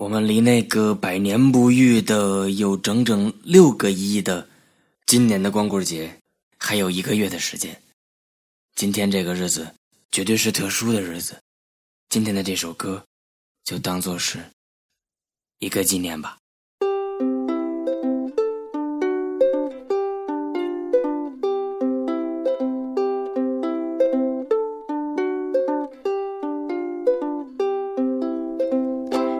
我们离那个百年不遇的有整整六个亿的今年的光棍节还有一个月的时间。今天这个日子绝对是特殊的日子，今天的这首歌就当做是一个纪念吧。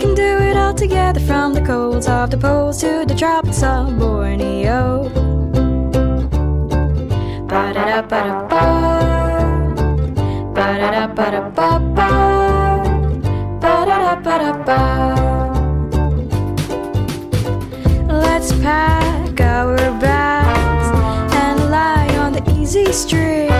Can do it all together from the colds of the poles to the tropics of Borneo. Let's pack our bags and lie on the easy street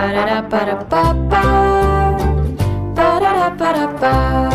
da da